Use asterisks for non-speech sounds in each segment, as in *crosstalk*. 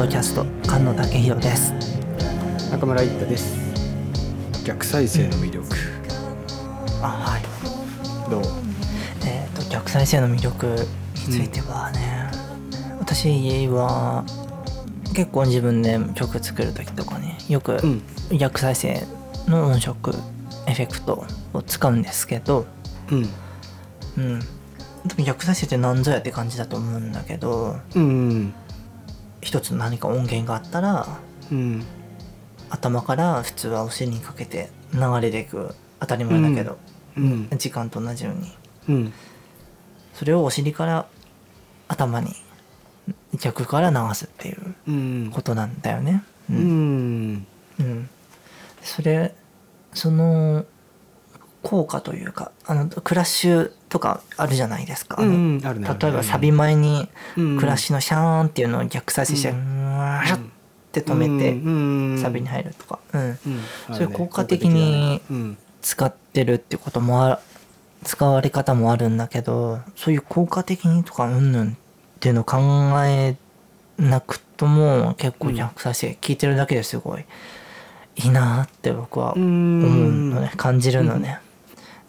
ドキャスト菅野武宏です。中村一太です。逆再生の魅力。あはい。どう？えっ、と逆再生の魅力についてはね、私は結構自分で曲作る時とかねよくうん。逆再生の音色エフェクトを使うんですけどうん。うん。でも逆再生って何ぞやって感じだと思うんだけどうん一つ何か音源があったらうん。頭から普通はお尻にかけて流れていく。当たり前だけど、うん。時間と同じように。うん。それをお尻から頭に逆から流すっていううん。ことなんだよね。ううんん。うん。それその効果というかあのクラッシュとかあるじゃないですか。うん例えばサビ前にうんクラッシュのシャーンっていうのを逆再生して、ううんわーって止めてうんサビに入るとか、うん、うん。そういう効果的にうん。使ってるってこともあ使われ方もあるんだけどそういう効果的にとかうんぬんっていうのを考えなくとも結構逆再生聞いてるだけですごいいいなって僕はう思うんのね。感じるのうん。ね。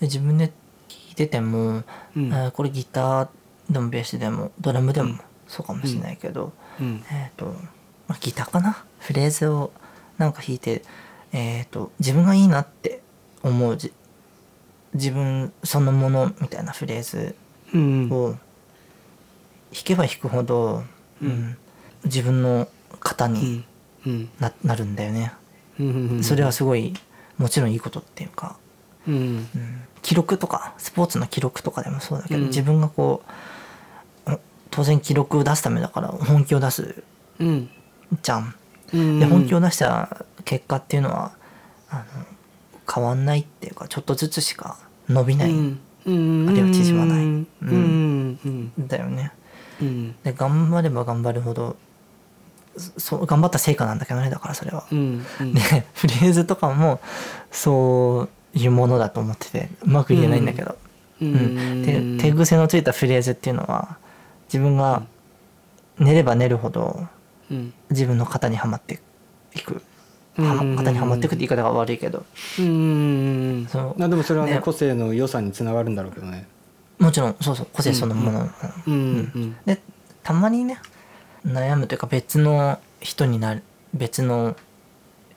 で自分でてても、うん。これギターでもベースでもドラムでもうんそうかもしれないけど、うん。えっ、と、まあ、ギターかな？フレーズをなんか弾いて、えっ、と、自分がいいなって思うじ自分そのものみたいなフレーズうんを弾けば弾くほど、うん。自分の型にななるんだよね。うん。それはすごいもちろんいいことっていうか、うん。うん記録とかスポーツの記録とかでもそうだけど、うん。自分がこうお当然記録を出すためだから本気を出すうん。じゃん。うん。で本気を出した結果っていうのはあの変わんないっていうかちょっとずつしか伸びない。ん。うん。あるいは縮まない。うん。うん。だよね。うん。で頑張れば頑張るほどそそう頑張った成果なんだけどねだからそれは。うん。うん。でフレーズとかもそういうものだと思っててうまく言えないんだけど、ううん。で手癖のついたフレーズっていうのは自分が寝れば寝るほどうん。自分の型にはまっていく。うん。はま型にはまっていくって言い方が悪いけど。うん。そでもそれはねね個性の良さにつながるんだろうけどね。もちろんそうそう。個性そのもの、うん。うん。でたまにね悩むというか別の人になる別の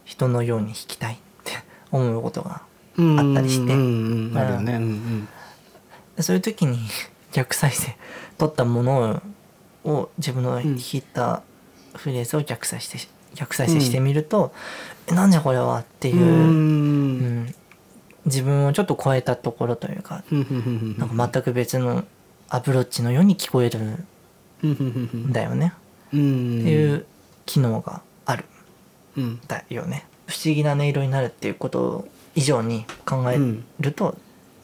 人のように弾きたいって思うことがうんあったりして。あるよねうんそういう時に逆再生取ったものを自分の弾いたフレーズを逆再生し逆再生してみると、えなんじゃこれはっていうう、んうん自分をちょっと超えたところというかなんか全く別のアプローチのように聞こえるんだよね、っていう機能があるんだよね不思議な音色になるっていうこと以上に考えると、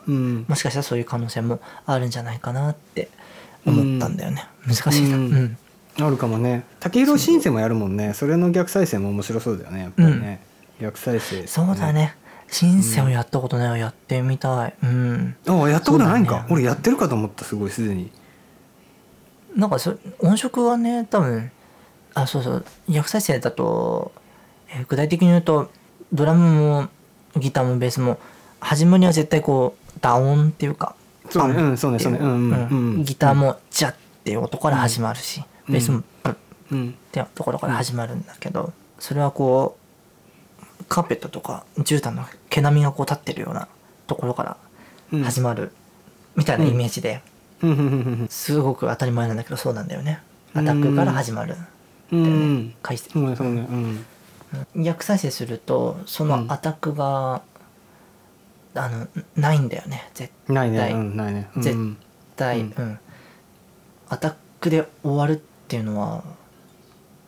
うん。もしかしたらそういう可能性もあるんじゃないかなって思ったんだよね、難しいな。ううん。ん、あるかもね。竹色シンセもやるもんね。それの逆再生も面白そうだよねやっぱりね。逆再生。そうだね。シンセをやったことないわやってみたい。うん。あやったことないんか。ね。俺やってるかと思ったすごいすでに。なんかそ音色はね多分あそうそう。逆再生だと、えー具体的に言うとドラムもギターもベースも始まりは絶対こうダオンっていうかそうね。うんそうねそうね。う。んうんうん。ギターもジャッっていう音から始まるし、うん。ベースもブッっうん。ていうところから始まるんだけど、それはこうカーペットとか絨毯の毛並みがこう立ってるようなところからうん始まるみたいなイメージで、すごく当たり前なんだけどそうなんだよね。アタックから始まるんだうんうよね、うねそうね。うん逆再生するとそのアタックが、あのないんだよね。絶ないね。対うんないね。うん絶対、ううん。んアタックで終わるっていうのは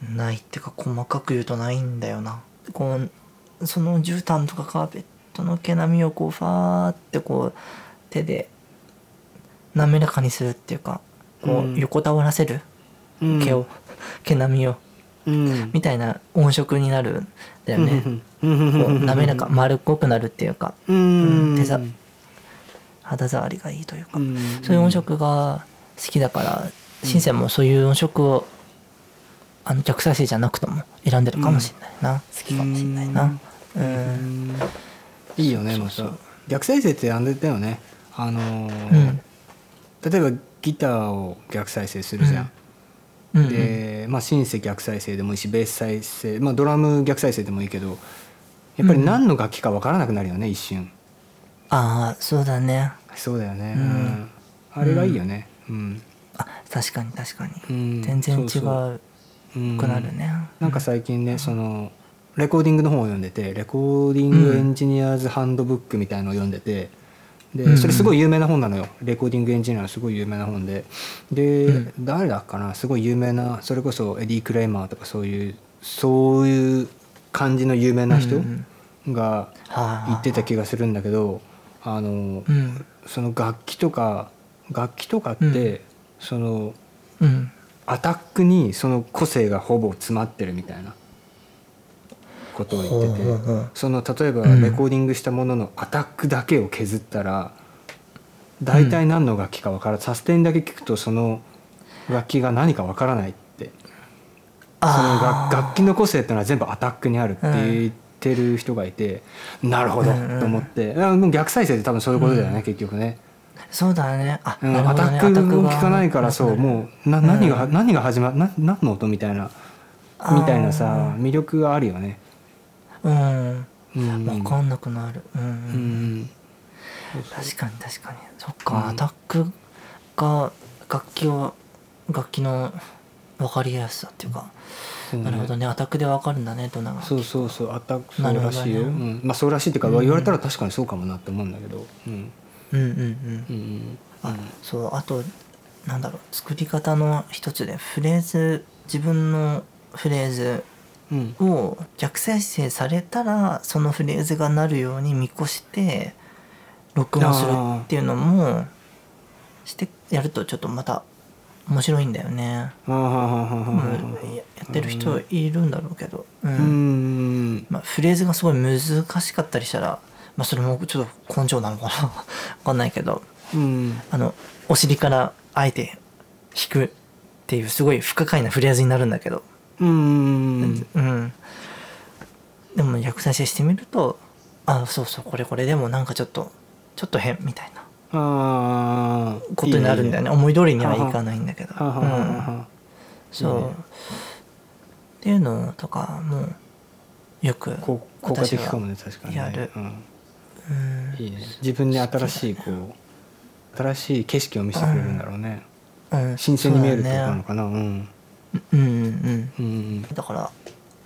ないっていうか細かく言うとないんだよな。こうその絨毯とかカーペットの毛並みをこうファーってこう手で滑らかにするっていうかこうん。う横たわらせる、うん。毛を毛並みを。うんみたいな音色になるんだよね、うん。こう滑らか丸っこくなるっていうかううんん手ざ肌触りがいいというか、うん。そういう音色が好きだからシンセもそういう音色をあの逆再生じゃなくとも選んでるかもしれないな、好きかもしれないな。うん、いいよねまた逆再生ってあれだよね。あのーうん。例えばギターを逆再生するじゃん、うんうん。で、まあ、シンセ逆再生でもいいしベース再生、まあ、ドラム逆再生でもいいけどやっぱり何の楽器か分からなくなるよね一瞬。ああそうだね。そうだよね、うん。うん。あれがいいよね。うん、あ確かに確かに、うん。全然違そう。そううう。んくなるね、なんか最近ねそのレコーディングの本を読んでてレコーディングエンジニアーズハンドブックみたいのを読んでてうんでそれすごい有名な本なのよ。レコーディングエンジニアのすごい有名な本で。で、うん。誰だっかな？すごい有名なそれこそエディ・クレイマーとかそういうそういう感じの有名な人うん。がはあ。言ってた気がするんだけどあのうん。その楽器とか楽器とかって、うん。そのうん。アタックにその個性がほぼ詰まってるみたいなことを言っててその例えばうん。レコーディングしたもののアタックだけを削ったら大体何の楽器か分からサステインだけ聞くとその楽器が何か分からないって。その楽楽器の個性っていうのは全部アタックにあるって言ってる人がいてなるほどと思って。あもう逆再生って多分そういうことだよね結局ね。そうだね。あ、うんアタックもが聞かないからそうもうな何が、何が始まな何の音みたいなみたいなさ魅力があるよね。うん。うん。分かんなくなる。うん、うん。確かに確かに。そっか、うん。アタックが楽器を楽器の分かりやすさっていうか、なるほどね。アタックで分かるんだねどんな楽器そうそうそう。アタックそうらしいよ、うん、まあそうらしいっていうか、うん。言われたら確かにそうかもなって思うんだけど。うん。うんうんうん。うんあそう。あとなんだろう。作り方の一つでフレーズ自分のフレーズうんを逆再生されたらそのフレーズがなるように見越して録音するっていうのもしてやるとちょっとまた面白いんだよね。ややってる人いるんだろうけど、うん。まあ、フレーズがすごい難しかったりしたら、まあ、それもちょっと根性なのかな。*laughs* 分かんないけど。うん。あのお尻からあえて弾くっていうすごい不可解なフレーズになるんだけど、うん。うん、でも逆再生してみるとあそうそうこれこれ。でもなんかちょっとちょっと変みたいなことになるんだよね。思い通りにはいかないんだけど、うん。はそう、っていうのとかもよくこう効果的私はかもね確かにね。やる。いいね。自分に新しいこう新しい景色を見せてくれるんだろうね。うん。新鮮に見えるってことなのかな。うんうんうんうん。うん。だから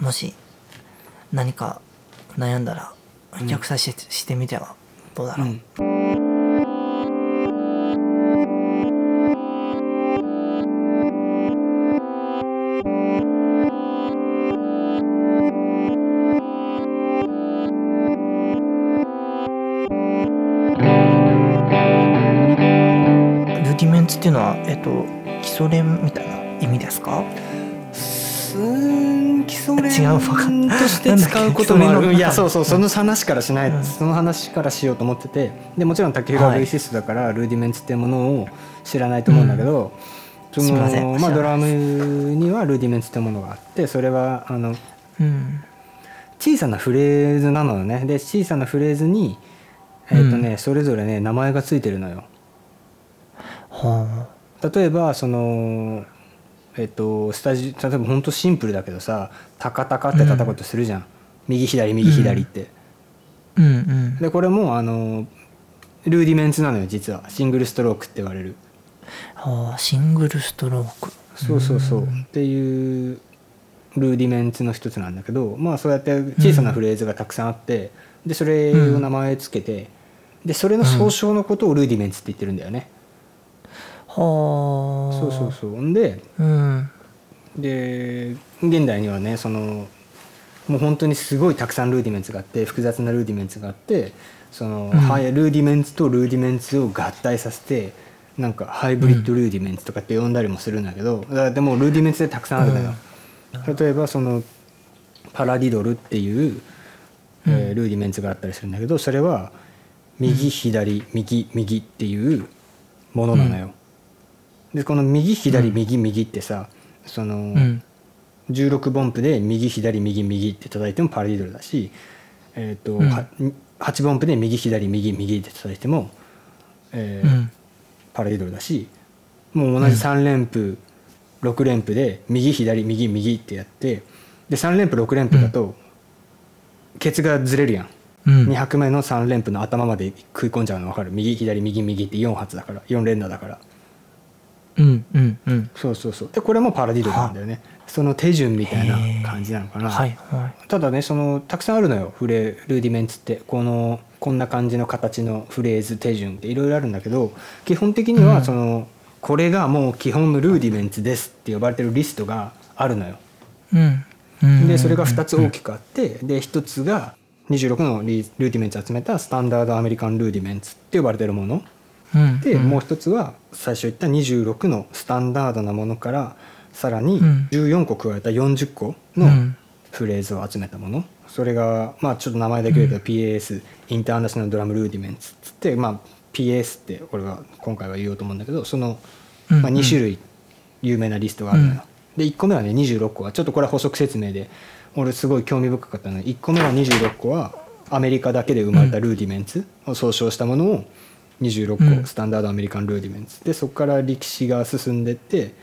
もし何か悩んだらうん逆再生してみてはどうだろう、うん。ルディメンツっていうのはえっと基礎練みたいんとして使うこともある。いやそうそうその話からしない、うん。その話からしようと思っててでもちろん竹平はい。ベーシストだから、ルーディメンツっていうものを知らないと思うんだけど、そすいません。のまあ、ドラムにはルーディメンツっていうものがあってそれはあのうん。小さなフレーズなのよね。で小さなフレーズにえっ、とね、それぞれね名前がついてるのよ。は例えばそのえっ、とスタジ例えば本当シンプルだけどさタカタカって叩こうとするじゃん、右左右左って、あうんうん。でこれもあのルーディメンツなのよ実は。シングルストロークって言われる。はあシングルストローク。そうそうそう、っていうルーディメンツの一つなんだけどまあそうやって小さなフレーズがたくさんあってでそれを名前つけてでそれの総称のことをルーディメンツって言ってるんだよね、はあ。そうそうそう。んでうん。で現代にはねそのもう本当にすごいたくさんルーディメンツがあって複雑なルーディメンツがあってその、うん。はいルーディメンツとルーディメンツを合体させてなんかハイブリッドルーディメンツとかって呼んだりもするんだけど、だからでもルーディメンツでたくさんあるのよ、例えばそのパラディドルっていう、えールーディメンツがあったりするんだけどそれは右左右右っていうものなのよ、でこの右左うん。右右ってさその、うん。16分音符で右左右右って叩いてもパラディドルだし、えーとうん。は8分音符で右左右右って叩いても、えーうん。パラディドルだしもう同じ3連符、6連符で右左右右ってやってで3連符6連符だとケツがずれるやん、うん。2拍目の3連符の頭まで食い込んじゃうの分かる。右左右右って4発だから4連打だからうんうんうん。そうそうそう。でこれもパラディドルなんだよね。その手順みたいな感じなのかな、はいはい。ただねそのたくさんあるのよフレルーディメンツって。このこんな感じの形のフレーズ手順っていろいろあるんだけど基本的にうん。はその、これがもう基本のルーディメンツですって呼ばれてるリストがあるのよ。うんうんでそれが2つ大きくあってで1つが26のリルーディメンツ集めたスタンダードアメリカンルーディメンツって呼ばれてるもの。うんでもう1つは最初言った26のスタンダードなものからさらにうん。14個加えた40個のうん。フレーズを集めたもの。それがまあちょっと名前だけ言うと PAS インターナショナルドラムルーディメンツっつってまあ PS って俺は今回は言おうと思うんだけどその、うん。まあ、2種類有名なリストがあるのよ。で1個目はね26個はちょっとこれは補足説明で俺すごい興味深かったの。で1個目は26個はアメリカだけで生まれたルーディメンツを総称したものを26個、うん。スタンダードアメリカンルーディメンツ。でそこから歴史が進んでって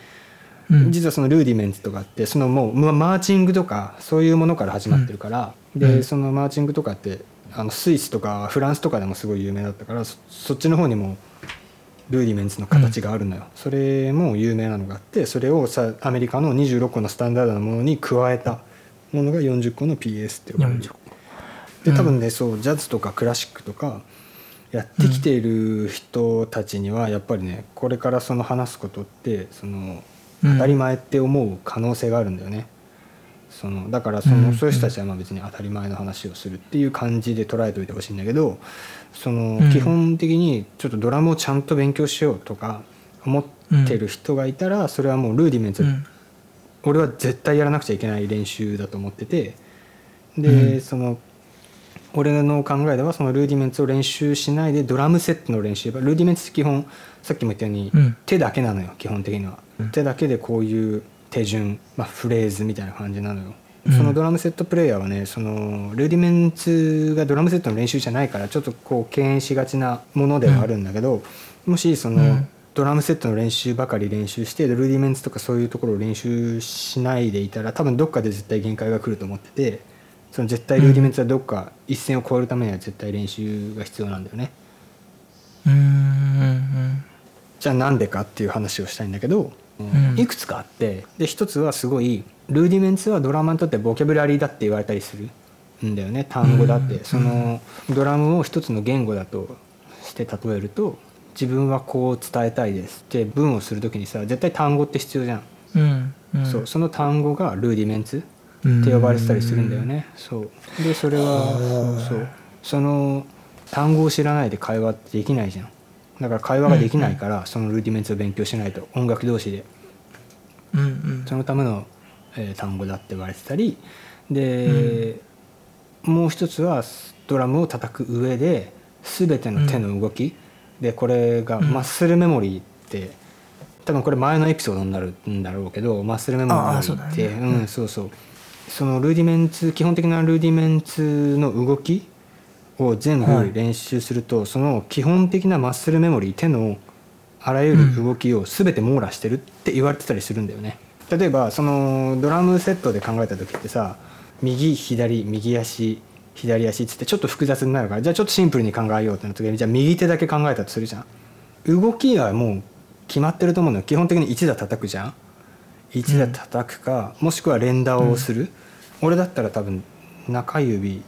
うん。実はそのルーディメンツとかってそのもうまマーチングとかそういうものから始まってるから、でうん。そのマーチングとかってあのスイスとかフランスとかでもすごい有名だったからそそっちの方にもルーディメンツの形があるのよ、それも有名なのがあってそれをさアメリカの26個のスタンダードなものに加えたものが40個の PS って呼ばれる。40で多分ねそうジャズとかクラシックとかやってきている人たちにはやっぱりねこれからその話すことってそのうん。当たり前って思う可能性があるんだよね。そのだからその、うん。そういう人たちはまあ別に当たり前の話をするっていう感じで捉えておいてほしいんだけどそのうん。基本的にちょっとドラムをちゃんと勉強しようとか思ってる人がいたらそれはもうルーディメンツ、うん。俺は絶対やらなくちゃいけない練習だと思っててで、うん。その俺の考えではそのルーディメンツを練習しないでドラムセットの練習。ルーディメンツ基本さっきも言ったように、うん。手だけなのよ基本的には、うん。手だけでこういう手順、まあ、フレーズみたいな感じなのよ、うん。そのドラムセットプレイヤーはねそのルーディメンツがドラムセットの練習じゃないからちょっとこう敬遠しがちなものではあるんだけど、もしその、うん。ドラムセットの練習ばかり練習してルーディメンツとかそういうところを練習しないでいたら多分どっかで絶対限界が来ると思っててその絶対ルーディメンツはどっか一線を越えるためには絶対練習が必要なんだよね。うんうんじゃあなんでかっていう話をしたいんだけど、ん。いくつかあってで一つはすごいルーディメンツはドラマーにとってボキャブラリーだって言われたりするんだよね。単語だって、うんそのドラムを一つの言語だとして例えると自分はこう伝えたいです。って文をする時にさ絶対単語って必要じゃん、うんうん。そうその単語がルーディメンツって呼ばれてたりするんだよね、そう。でそれはそう。その単語を知らないで会話ってできないじゃん。だから会話ができないから、そのルーディメンツを勉強しないと音楽同士で。うんうん。そのための、えー単語だって言われてたり。で、もう一つはドラムを叩く上で全ての手の動き、でこれがうん。マッスルメモリーって多分これ前のエピソードになるんだろうけどマッスルメモリーってだね。うんそうそうそのルーディメンツ基本的なルーディメンツの動きを全はい部練習すると、その基本的なマッスルメモリー手のあらゆる動きを全て網羅してるって言われてたりするんだよね。例えばそのドラムセットで考えた時ってさ右左右足左足っつってちょっと複雑になるからじゃあちょっとシンプルに考えようってなった時にじゃあ右手だけ考えたとするじゃん。動きはもう決まってると思うのよ基本的に1打叩くじゃん。1打叩くか、もしくは連打をする、俺だったら多分中指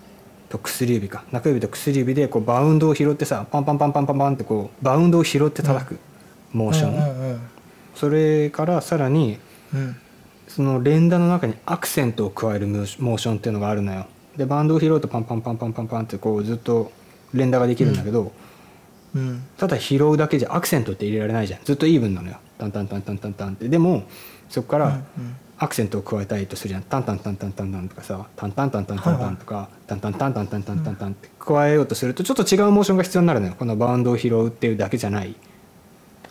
と薬指か。中指と薬指でこうバウンドを拾ってさパンパンパンパンパンパンってこうバウンドを拾って叩く、モーション、それからさらにうん。その連打の中にアクセントを加えるモーションっていうのがあるのよ。でバンドを拾うとパンパンパンパンパンパンってこうずっと連打ができるんだけど、うん。ただ拾うだけじゃアクセントって入れられないじゃん。ずっとイーブンなのよ。タンタンタンタンタンタンって。でもそこからうんアクセントを加えたいとするじゃん。タンタンタンタンタンタンとかさタンタンタンタンタンタンとかタンタンタンタンタンタンタンタンって加えようとするとちょっと違うモーションが必要になるのよこのバウンドを拾うっていうだけじゃない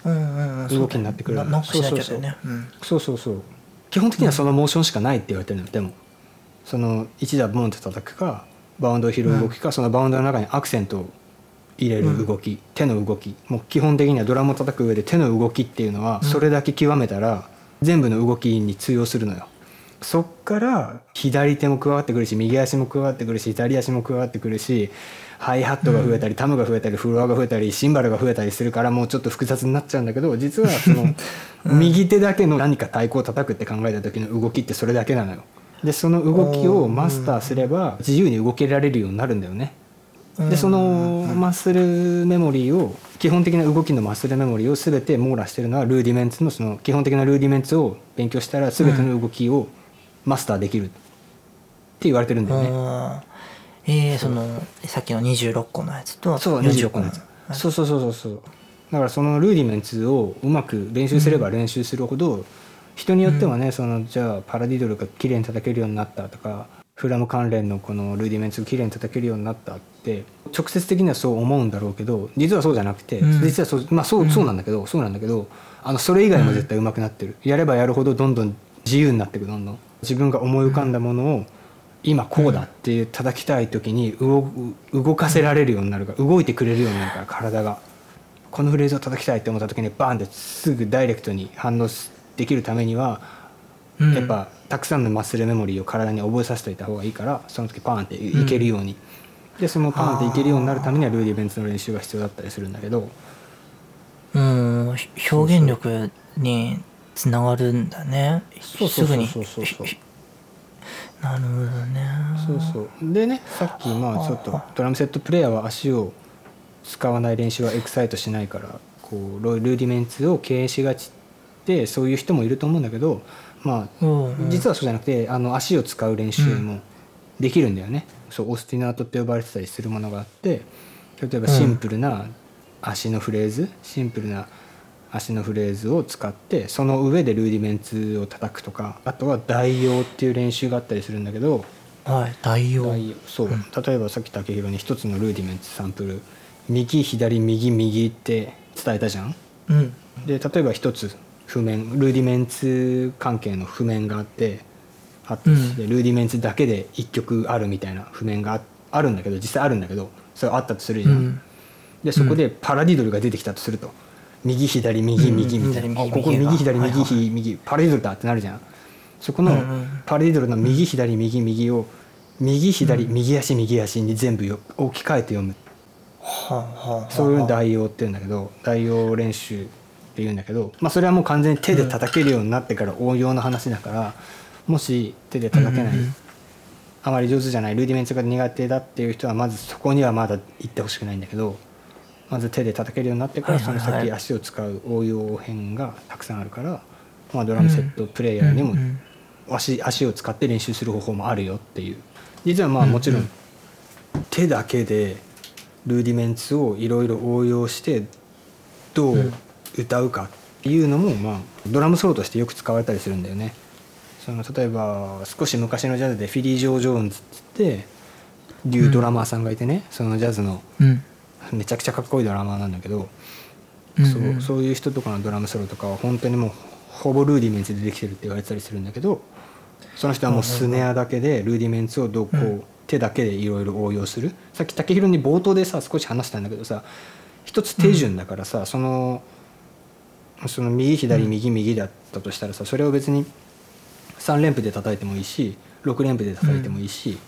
動きになってくるななんかしなきゃだよねうんそうそうそう基本的にはそのモーションしかないって言われてるのよでもその一打ボンって叩くかバウンドを拾う動きか、そのバウンドの中にアクセントを入れる動き、手の動きもう基本的にはドラムを叩く上で手の動きっていうのはうんそれだけ極めたら全部の動きに通用するのよそっから左手も加わってくるし右足も加わってくるし左足も加わってくるしハイハットが増えたりタムが増えたりフロアが増えたりシンバルが増えたりするからもうちょっと複雑になっちゃうんだけど実はその *laughs* 右手だけの何か太鼓を叩くって考えた時の動きってそれだけなのよ。でその動きをマスターすれば自由に動けられるようになるんだよね。でそのマッスルメモリーを基本的な動きのマッスルメモリーを全て網羅してるのはルーディメンツのその基本的なルーディメンツを勉強したら全ての動きをマスターできるって言われてるんだよね。うん。えー、そのさっきの26個のやつとそう26個のやつ。はいそうそうそうそうそう。だからそのルーディメンツをうまく練習すれば練習するほど、人によってはね、そのじゃあパラディドルが綺麗に叩けるようになったとかフラム関連のこのルーディメンツが綺麗に叩けるようになったって直接的にはそう思うんだろうけど実はそうじゃなくて、うん。実はそうまあそうそうなんだけど、そうなんだけどあのそれ以外も絶対上手くなってる、やればやるほどどんどん自由になっていくどんどん。自分が思い浮かんだものを今こうだっていう叩きたい時に動動かせられるようになるから動いてくれるようになるから体が。このフレーズを叩きたいって思った時にバーンってすぐダイレクトに反応できるためにはうんやっぱたくさんのマッスルメモリーを体に覚えさせておいた方がいいからその時パーンっていけるように、でそのパーンっていけるようになるためにはルーディベンツの練習が必要だったりするんだけど。うんひ表現力につながるんだね。そうそうそうすぐにそうそう。そうひなるほどね。そうそう。でねさっきまあちょっとドラムセットプレイヤーは足を使わない練習はエクサイトしないからこうルーディメンツを敬遠しがちってそういう人もいると思うんだけどまあうん。うん実はそうじゃなくてあの足を使う練習もできるんだよね、そうオスティナートって呼ばれてたりするものがあって例えばシンプルな足のフレーズ、シンプルな足のフレーズを使ってその上でルーディメンツを叩くとかあとは代用っていう練習があったりするんだけどはい代用。代用。そう、例えばさっき武宏に一つのルーディメンツサンプル右左右右って伝えたじゃん？うん。で例えば一つ譜面ルーディメンツ関係の譜面があってあったとして、ルーディメンツだけで一曲あるみたいな譜面がああるんだけど実際あるんだけどそれあったとするじゃん、うん。でそこでパラディドルが出てきたとすると右左右右みたいな、ここ右左右右右パラディドルだってなるじゃん。そこのうんうん。パラディドルの右左右右を右左右足右足に全部よ置き換えて読む。そういうの代用って言うんだけど代用練習って言うんだけど、まあ、それはもう完全に手で叩けるようになってから応用の話だからもし手で叩けない、あまり上手じゃないルーディメンツが苦手だっていう人はまずそこにはまだ行ってほしくないんだけどまず手で叩けるようになってからその先足を使う応用編がたくさんあるから、まあ、ドラムセットプレイヤーにも足足を使って練習する方法もあるよっていう。実はまあもちろん手だけでルーディメンツをいろいろ応用してどう歌うかっていうのもまあドラムソロとしてよく使われたりするんだよね。その例えば少し昔のジャズでフィリー・ジョー・ジョーンズってリュードラマーさんがいてね、そのジャズのうん。めちゃくちゃかっこいいドラマーなんだけど、うんそうそういう人とかのドラムソロとかは本当にもうほぼルーディメンツでできてるって言われてたりするんだけどその人はもうスネアだけでルーディメンツをどうこう、うん。手だけでいろいろ応用する。さっき武宏に冒頭でさ少し話したんだけどさ一つ手順だからさ、そのその右左右右だったとしたらさそれを別に3連符で叩いてもいいし6連符で叩いてもいいし、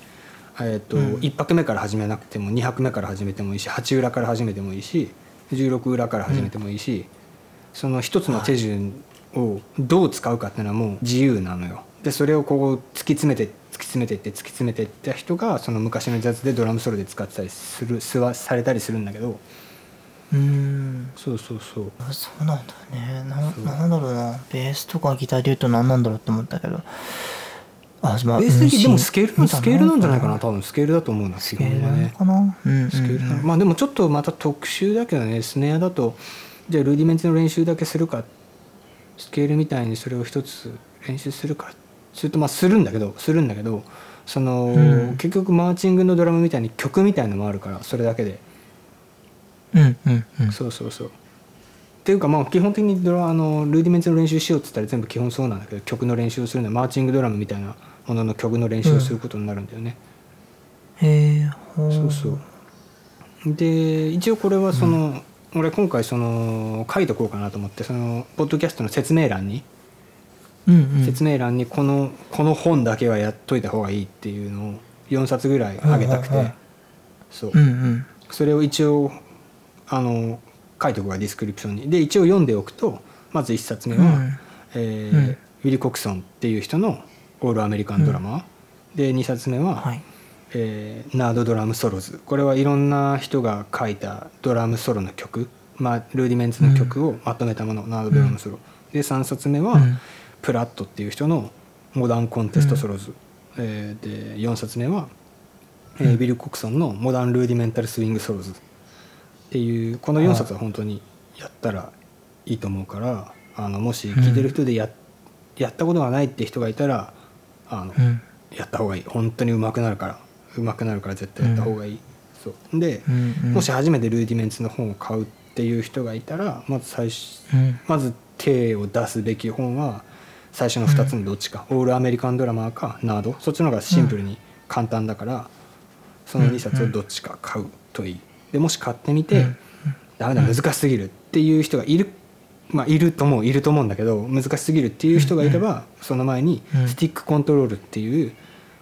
えーとうん1拍目から始めなくても2拍目から始めてもいいし8裏から始めてもいいし16裏から始めてもいいし、その一つの手順をどう使うかっていうのはもう自由なのよ。でそれをこう突き詰めて突き詰めてって突き詰めていった人がその昔のジャズでドラムソロで使ってたりするすわされたりするんだけどうん。そうそうそう。あそうなんだね。ななんだろうな。ベースとかギターで言うと何なんだろうって思ったけど。あまあベース的にでもうんスケールのスケールなんじゃないかな。多分スケールだと思うな基スケールな本はねのかな？うんうんスケールなのまあでもちょっとまた特殊だけどね。スネアだと。じゃあルーディメンツの練習だけするか。スケールみたいにそれを一つ練習するかするとまあするんだけど。するんだけど。その、うん。結局マーチングのドラムみたいに曲みたいのもあるから。それだけで、うんうんうん。そうそうそう。っていうかまあ基本的にドラあのルーディメンツの練習しようっつったら全部基本そうなんだけど曲の練習をするのはマーチングドラムみたいなものの曲の練習をすることになるんだよね、へえほそうそう。で一応これはその、俺今回その書いとこうかなと思ってそのポッドキャストの説明欄に、うんうん。説明欄にこのこの本だけはやっといた方がいいっていうのを4冊ぐらいあげたくて、うんうんうんそう。うんうん。それを一応あの書いておくわディスクリプションに。で一応読んでおくとまず1冊目は、うん。えーうん。ウィルコクソンっていう人の「オールアメリカンドラマー」で2冊目は、はい。えーナードドラムソロズ。これはいろんな人が書いたドラムソロの曲、まあ、ルーディメンツの曲をまとめたもの、ナードドラムソロ、で3冊目は、うん。プラットっていう人のモダンコンテストソロズ、えーで4冊目は、えーうんビル・コクソンのモダン・ルーディメンタル・スイング・ソロズっていうこの4冊は本当にやったらいいと思うからあのもし聞いてる人でや,、やったことがないって人がいたらあの、うん。やった方がいい。本当に上手くなるから。上手くなるから絶対やった方がいい、そう。で、うんうん。もし初めてルーディメンツの本を買うっていう人がいたらまず最初うん。まず手を出すべき本は最初の2つのどっちか、オールアメリカンドラマーかナード。そっちの方がシンプルに簡単だから、その2冊をどっちか買うといいでもし買ってみて、うん。ダメだ難しすぎるっていう人がいるまあいると思ういると思うんだけど難しすぎるっていう人がいれば、その前にうん。スティックコントロールっていう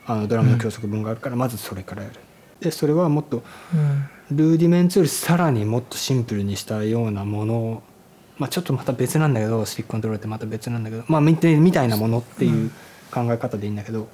あのドラムの教則本があるからまずそれからやる。でそれはもっとうん。ルーディメンツよりさらにもっとシンプルにしたようなものを、まあ、ちょっとまた別なんだけどスティックコントロールってまた別なんだけど、まあ、みみたいなものっていう考え方でいいんだけど、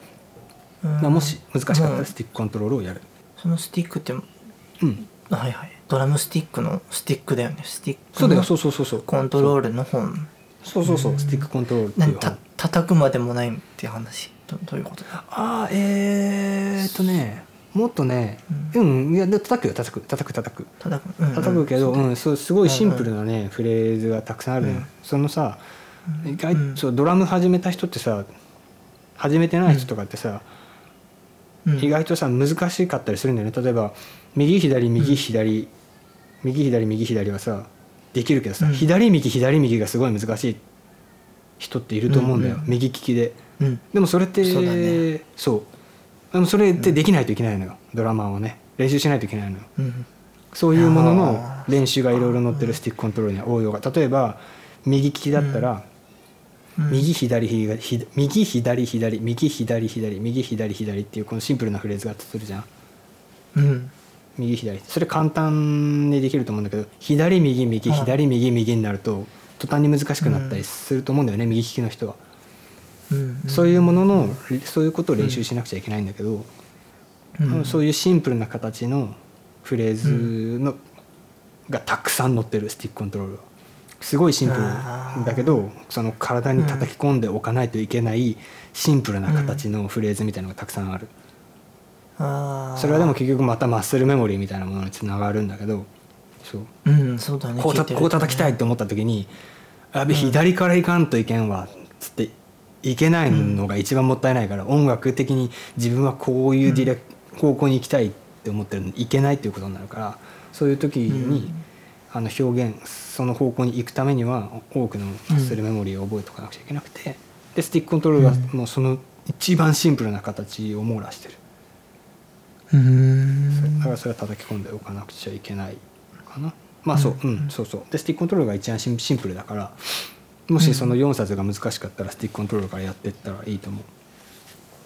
うん。まあもし難しかったうん。らスティックコントロールをやる。そのスティックってうん、はいはい。ドラムスティックのスティックだよね。スティックそうだよ。のそうそうそうそう。コントロールの本。そうそうそう。スティックコントロールってた叩くまでもないっていう話。どどういうことだ？ああえー、っとねもっとねううん、いやで叩くよ。叩く。叩く叩く。叩く、うんうん。叩くけど、うん。そうすごいシンプルうんなね、フレーズがたくさんあるのよ、うん。そのさ意外うん。そうドラム始めた人ってさ始めてない人とかってさ、うん。意外とさ難しかったりするんだよね。例えば右左右左、右左右左はさできるけどさ、うん。左右左右がすごい難しい人っていると思うんだよ、うんうん。右利きで。うん。でもそれってそうだね。そう。でもそれってできないといけないのよ、ドラマーはね。練習しないといけないのよ。うんそういうもののあー。練習がいろいろ載ってるスティックコントロールには応用が。例えば右利きだったら、うん。右左左左右左左右左左右左左っていうこのシンプルなフレーズがあったとするじゃん。うん右左。それ簡単にできると思うんだけど左右右はい。左右右になると途端に難しくなったりすると思うんだよね、右利きの人は、うんそういうもののそういうことを練習しなくちゃいけないんだけど、うんそういうシンプルな形のフレーズの、がたくさん載ってるスティックコントロールは。すごいシンプルだけどその体に叩き込んでおかないといけないシンプルな形のフレーズみたいなのがたくさんある、それはでも結局また muscle memory みたいなものにつながるんだけどそう。うんそうだね。こうた聞いてるこう叩きたいって思った時に「あべ左からいかんといけんわ」つっていけないのが一番もったいないから、音楽的に自分はこういうディレク、方向に行きたいって思ってるのにいけないっていうことになるからそういう時に、うん。あの表現その方向に行くためには多くのマッスルメモリーを覚えておかなくちゃいけなくて、でスティックコントロールはもうその一番シンプルな形を網羅してる、うんだからそれは叩き込んでおかなくちゃいけないかな。まあそううん、そうそう。でスティックコントロールが一番シンプルだからもしその4冊が難しかったらスティックコントロールからやっていったらいいと思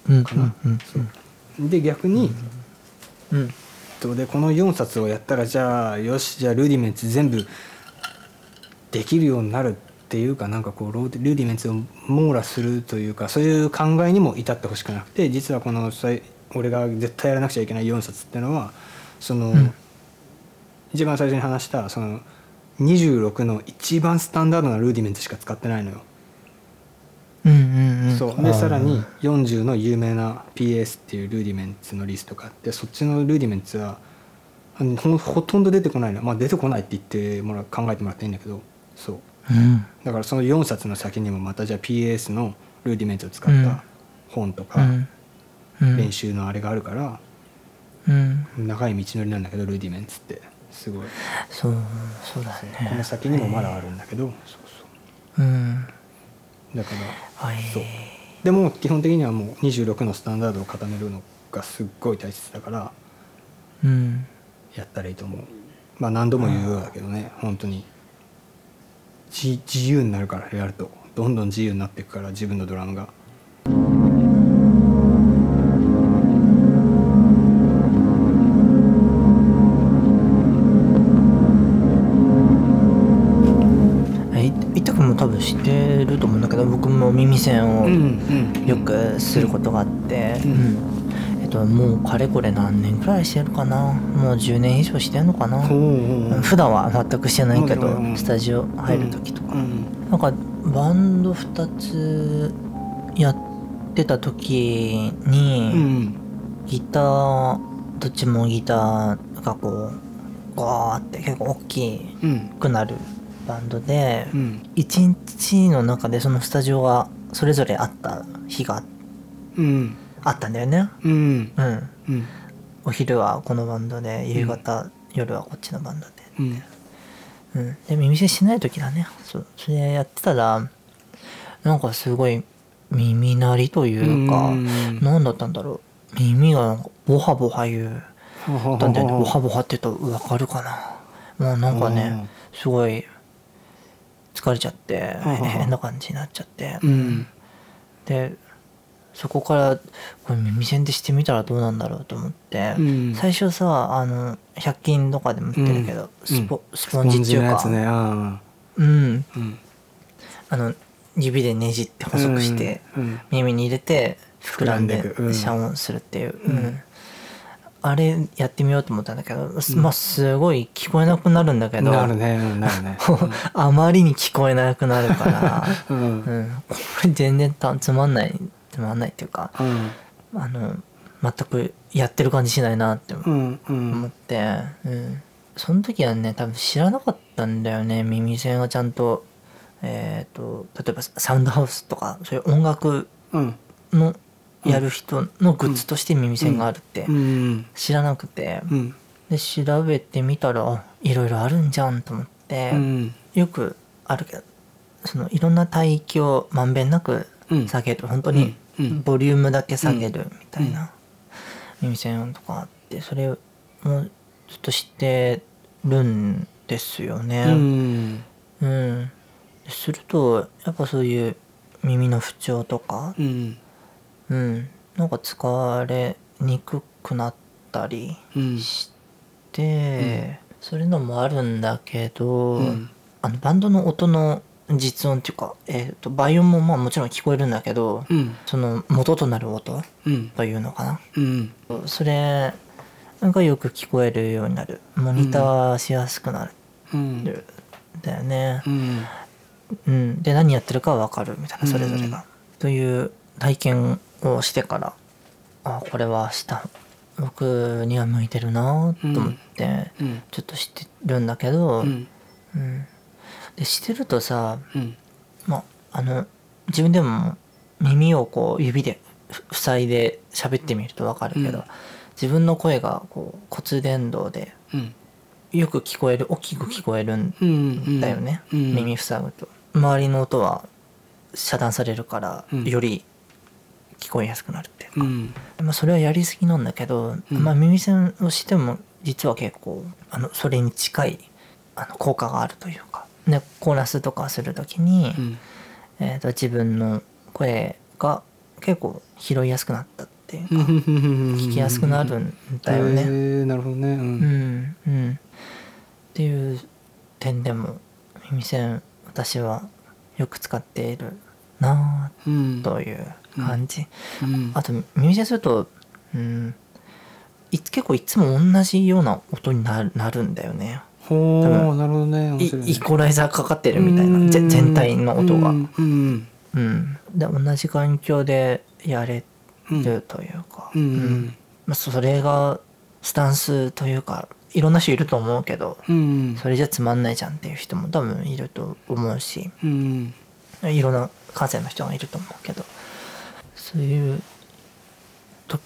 う。ん。うかな、うん。そう。で逆に、うん。とでこの4冊をやったらじゃあよしじゃあルーディメンツ全部できるようになるっていうかなんかこうローデルーディメンツを網羅するというかそういう考えにも至ってほしくなくて実はこの俺が絶対やらなくちゃいけない4冊っていうのはその、うん。一番最初に話したその26の一番スタンダードなルーディメンツしか使ってないのよ。うんうんうん。そう。でさらに40の有名な PS っていうルーディメンツのリストがあってそっちのルーディメンツはほほとんど出てこないのまあ出てこないって言ってもらう考えてもらっていいんだけどそう。うん。だからその4冊の先にもまたじゃあ PS のルーディメンツを使っうん。た本とかうんうん練習のあれがあるからうん。長い道のりなんだけどルーディメンツって。すごい。そうそうだね。この先にもまだあるんだけどそうそう。うん。だからはい。そう。でも基本的にはもう26のスタンダードを固めるのがすっごい大切だからうん。やったらいいと思う。まあ何度も言うようだけどね本当に。自自由になるからやると。どんどん自由になっていくから自分のドラムががあって、うん。うんえっともうかれこれ何年くらいしてるかな？もう10年以上してんのかな、おうおう普段は全くしてないけど、うんスタジオ入る時とか、うんなんかバンド2つやってた時うに、ん。ギターどっちもギターがこうガーって結構大きうんくなるバンドで、うん。一日の中でそのスタジオがそれぞれあった日がうんあったんだよね。うん。うん。うん。お昼はこのバンドで夕方、夜はこっちのバンドで。うん。うん。で耳栓しない時だね。そう。それやってたらなんかすごい耳鳴りというか、うん。何だったんだろう。耳がなんかボハボハ言う。だんだんボハボハって言うと分かるかな。もうなんかねすごい疲れちゃってうん変な感じになっちゃって。うん。でそこからこれ耳栓でしてみたらどうなんだろうと思って、うん。最初さあの100均とかでも売ってるけど、うん。スポスポンジっていうか。ね。あうん。あの指でねじって細くして、うん。耳に入れて膨らんで遮音するっていう、あれやってみようと思ったんだけど、まあすごい聞こえなくなるんだけどね。ね。*laughs* あまりに聞こえなくなるから、*laughs* これ全然たつまんないつまんないっていうかあの全くやってる感じしないなって思う。んうん。って、うん、その時はね多分知らなかったんだよね。耳栓がちゃんと,、えー、と例えばサウンドハウスとかそういう音楽うん。のやる人のグッズとして耳栓があるってうん。知らなくて、うん。で調べてみたらあいろいろあるんじゃんと思って、うん。よくあるけどそのいろんな帯域をまんべんなくうん。下げる、本当にうんうんボリュームだけ下げるみたいな。耳栓とかあってそれもちょっと知ってるんですようね。ん。うん。するとやっぱそういう耳の不調とかうん。うん、なんか疲れにくくなったりうん。して、そういうのもあるんだけど、うん。あのバンドの音の実音っていうか、えー、と倍音もまあもちろん聞こえるんだけど、うん。その元となる音うん。というのかな。うん。それがよく聞こえるようになる。モニターしやすくなる。うん。んだよね。う、ん。うん、で何やってるかわかるみたいなそれぞれが、うんという体験をしてからあこれは明日僕には向いてるなと思って、うん。ちょっと知ってるんだけど、うん。うんでしてるとさうん。まああの自分でも耳をこう指でふ塞いで喋ってみると分かるけど、うん。自分の声がこう骨伝導でうん。よく聞こえる大きく聞こえるんうん。だよね、うん。耳塞ぐと。周りの音は遮断されるから、うん。より聞こえやすくなるっていうか、うん。まあ、それはやりすぎなんだけど、うん。まあ、耳栓をしても実は結構あのそれに近いあの効果があるというか、ね、コーラスとかする時に、うん。えー、と自分の声が結構拾いやすくなったっていうか、聞聞きやすくなるんだよね。へえなるほどね。ううんんうん、っていう点でも耳栓私はよく使っているなうんあという感じ、うん。あと耳栓すると、うん、い結構いつも同じような音になるんだよねほなるほどね。ね。イコライザーかかってるみたいな。ぜ全体の音が、うんうん。うん、で同じ環境でやれうんるというか、うん。うん。まあ、それがスタンスというかいろんな人いると思うけどうん。それじゃつまんないじゃんっていう人も多分いると思うしうん。いろんな感性の人がいると思うけどそういうと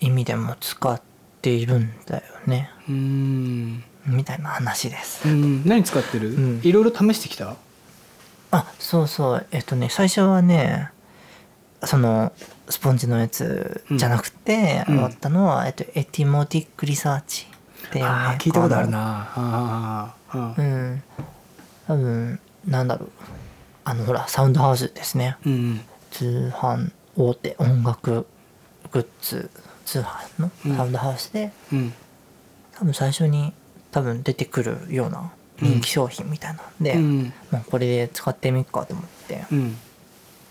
意味でも使っているんだよね。うんみたいな話です。うん。何使ってる、うん。いろいろ試してきた？あそうそう。えっとね最初はねそのスポンジのやつじゃなくて、うん。終わったのは、えっと、エティモティックリサーチっていうね聞いたことあるな。うん。多分なんだろう。あのほらサウンドハウスですね。うん。通販大手音楽グッズ通販のうん。サウンドハウスで、うん。多分最初に多分出てくるような人気商品みたいなんで、うん。まあ、これで使ってみっかと思って。うん。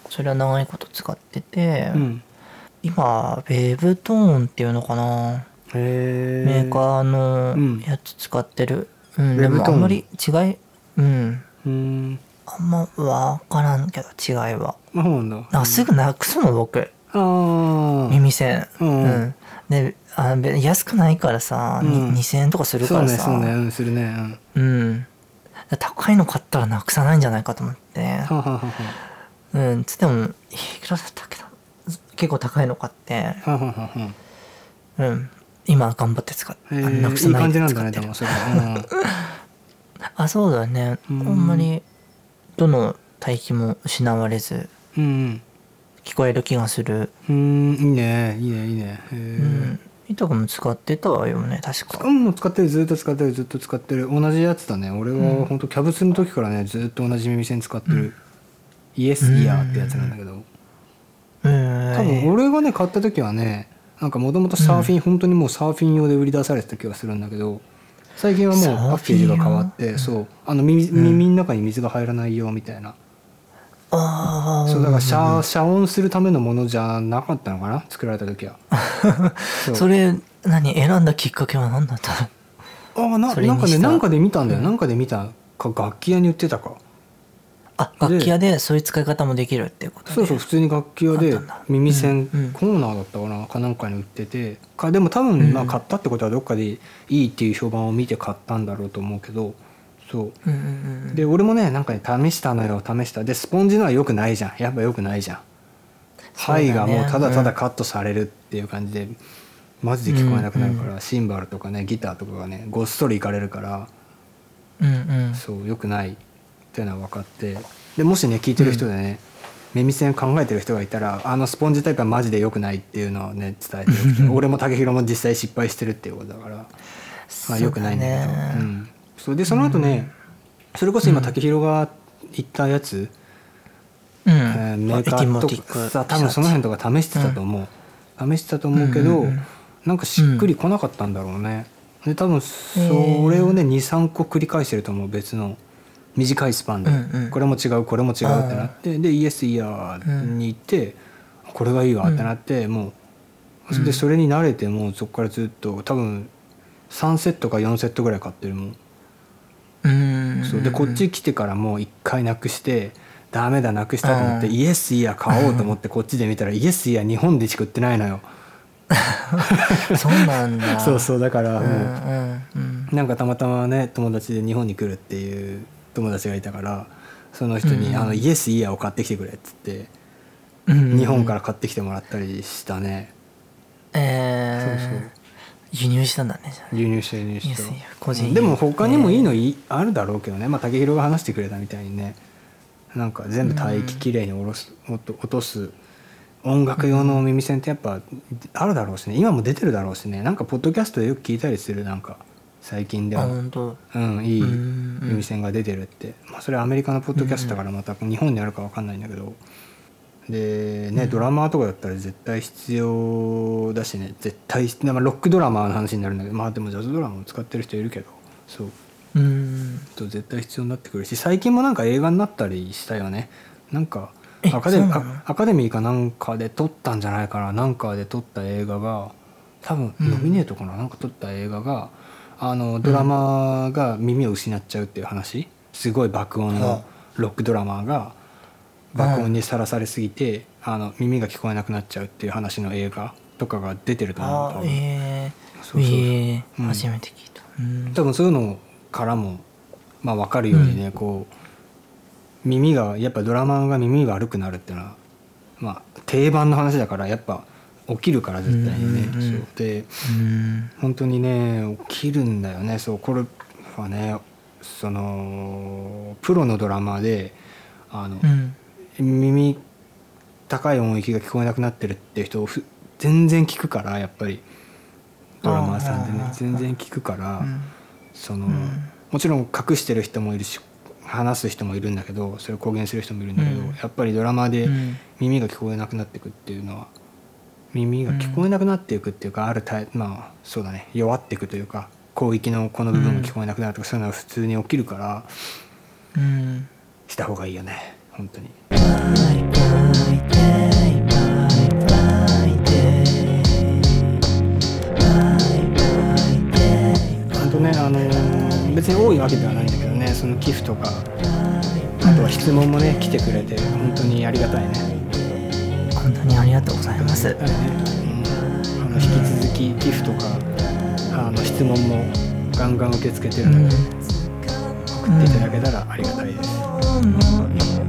それは長いこと使ってて、うん。今ウェブトーンっていうのかな？へえメーカーのうん。やつ使ってる、うん、でもあんまり違いうん。うん。あんま分からんけど違いは。あすぐなくすの僕。耳栓。うんうんであべ安くないからさ、にうん。2000円とかするからさ。そうねうんするねうん。うん。高いの買ったらなくさないんじゃないかと思って。うんつってもいくらだったっけな。結構高いの買って。うん。今頑張って使ってなくさないで使って。る *laughs* あそうだね。あうん。んまりどの帯域も失われず。うんうん聞こえる気がする。うんいいね。いいねいいね。へうえん。いとこも使ってたわよね確か。うんもう使ってるずっと使ってるずっと使ってる。同じやつだね。俺は本当キャブスの時からねずっと同じ耳栓使ってる、イエスイヤーってやつなんだけど。うん。多分俺がね買った時はねなんかもともとサーフィン、本当にもうサーフィン用で売り出されてた気がするんだけど最近はもうパッケージが変わってそう。あの耳耳の中に水が入らないよみたいな、ああそうだから遮遮音するためのものじゃなかったのかな？作られた時は。そ *laughs* うそれ何選んだきっかけは何だったの？ああなんかねなんかで見たんだよ、うんなんかで見たか楽器屋に売ってたか。あ楽器屋でそういう使い方もできるっていうことで。そうそう普通に楽器屋で耳栓うんうん。コーナーだったかな？かなんかに売ってて。かでも多分まあうん。買ったってことはどっかでいいっていう評判を見て買ったんだろうと思うけどそう。うんうんうんで俺もねなんかね試したのよ試した。でスポンジのは良くないじゃん。やっぱ良くないじゃん。ね。肺がもうただただカットされるっていう感じでマジで聞こえなくなるから、シンバルとかねギターとかがねごっそりいかれるからうんうん。そう良くないっていうのは分かって。でもしね聞いてる人でね、耳栓考えてる人がいたらあのスポンジタイプはマジで良くないっていうのをね伝えてる *laughs* 俺も武宏も実際失敗してるっていうことだからまあ良くないんだけど。うん、でその後ね、それこそ今武宏が言ったやつ、うん。えーメーカーとティック。さ多分その辺とか試してたと思う、試してたと思うけど、うんうんうん。なんかしっくりこなかったんだろうね、で多分それをね23個繰り返してると思う別の。短いスパンで、うんうん。これも違うこれも違うってなってでイエスイヤーに行って、これがいいわってなって、もう。うん。でそれに慣れてもうそこからずっと多分3セットか4セットぐらい買ってるもんうんそう。でこっち来てからもう一回なくしてダメだなくしたと思ってうん。イエスイヤー買おうと思って *laughs* こっちで見たらイエスイヤー日本でしか売ってないのよ。*laughs* そうなんだ。*laughs* そうそうだからうんもうんうん。うなんかたまたまね友達で日本に来るっていう友達がいたからその人に「うん。あのイエスイヤーを買ってきてくれ」っつってうん。日本から買ってきてもらったりしたね。えー。そうそう輸入したんだね。輸入して輸入しイエスイヤー個た人でも他にもいいのいあるだろうけどね。まあ武宏が話してくれたみたいにね。なんか全部帯域きれいに下ろす落と落とす音楽用の耳栓ってやっぱあるだろうしね。今も出てるだろうしね。なんかポッドキャストでよく聞いたりする。なんか最近であはうんいいうん。耳栓が出てるって。まあそれはアメリカのポッドキャストだからまた日本にあるかわかんないんだけどでねドラマーとかだったら絶対必要だしね。絶対まあロックドラマーの話になるんだけどまあでもジャズドラマも使ってる人いるけどそう。うん。と絶対必要になってくるし最近もなんか映画になったりしたよね。なんかえアカデミアカデミーかなんかで撮ったんじゃないかななんかで撮った映画が多分うん。ノミネートかな、なんか撮った映画があのドラマーが耳を失っちゃうっていう話。すごい爆音はのロックドラマーが爆音にさらされすぎて、あの耳が聞こえなくなっちゃうっていう話の映画とかが出てると思うあ多分。えそうそうそう。ー、えー。うん。初めて聞いた。うん。多分そういうのからも、まあ、分かるようにね、こう耳がやっぱドラマーが耳が悪くなるっていうのは、まあ、定番の話だからやっぱ起きるから絶対にね。うんうんでうん。本当にね起きるんだよね。そうこれはねそのプロのドラマーであの、うん耳高い音域が聞こえなくなってるっていう人をふ全然聞くからやっぱり。ドラマーさんでね。全然聞くから、うん。その、うん。もちろん隠してる人もいるし話す人もいるんだけどそれを公言する人もいるんだけど、うん。やっぱりドラマーでうん。耳が聞こえなくなっていくっていうのは耳が聞こえなくなっていくっていうか、あるタイまあそうだね。弱っていくというか広域のこの部分が聞こえなくなるとか、そういうのは普通に起きるからうん。した方がいいよね。本当に。本当ねあの別に多いわけではないんだけどねその寄付とかあとは質問もね来てくれて本当にありがたいね。本当にありがとうございますうん、あの引き続き寄付とかあの質問もガンガン受け付けてるので、送っていただけたらありがたいです。うん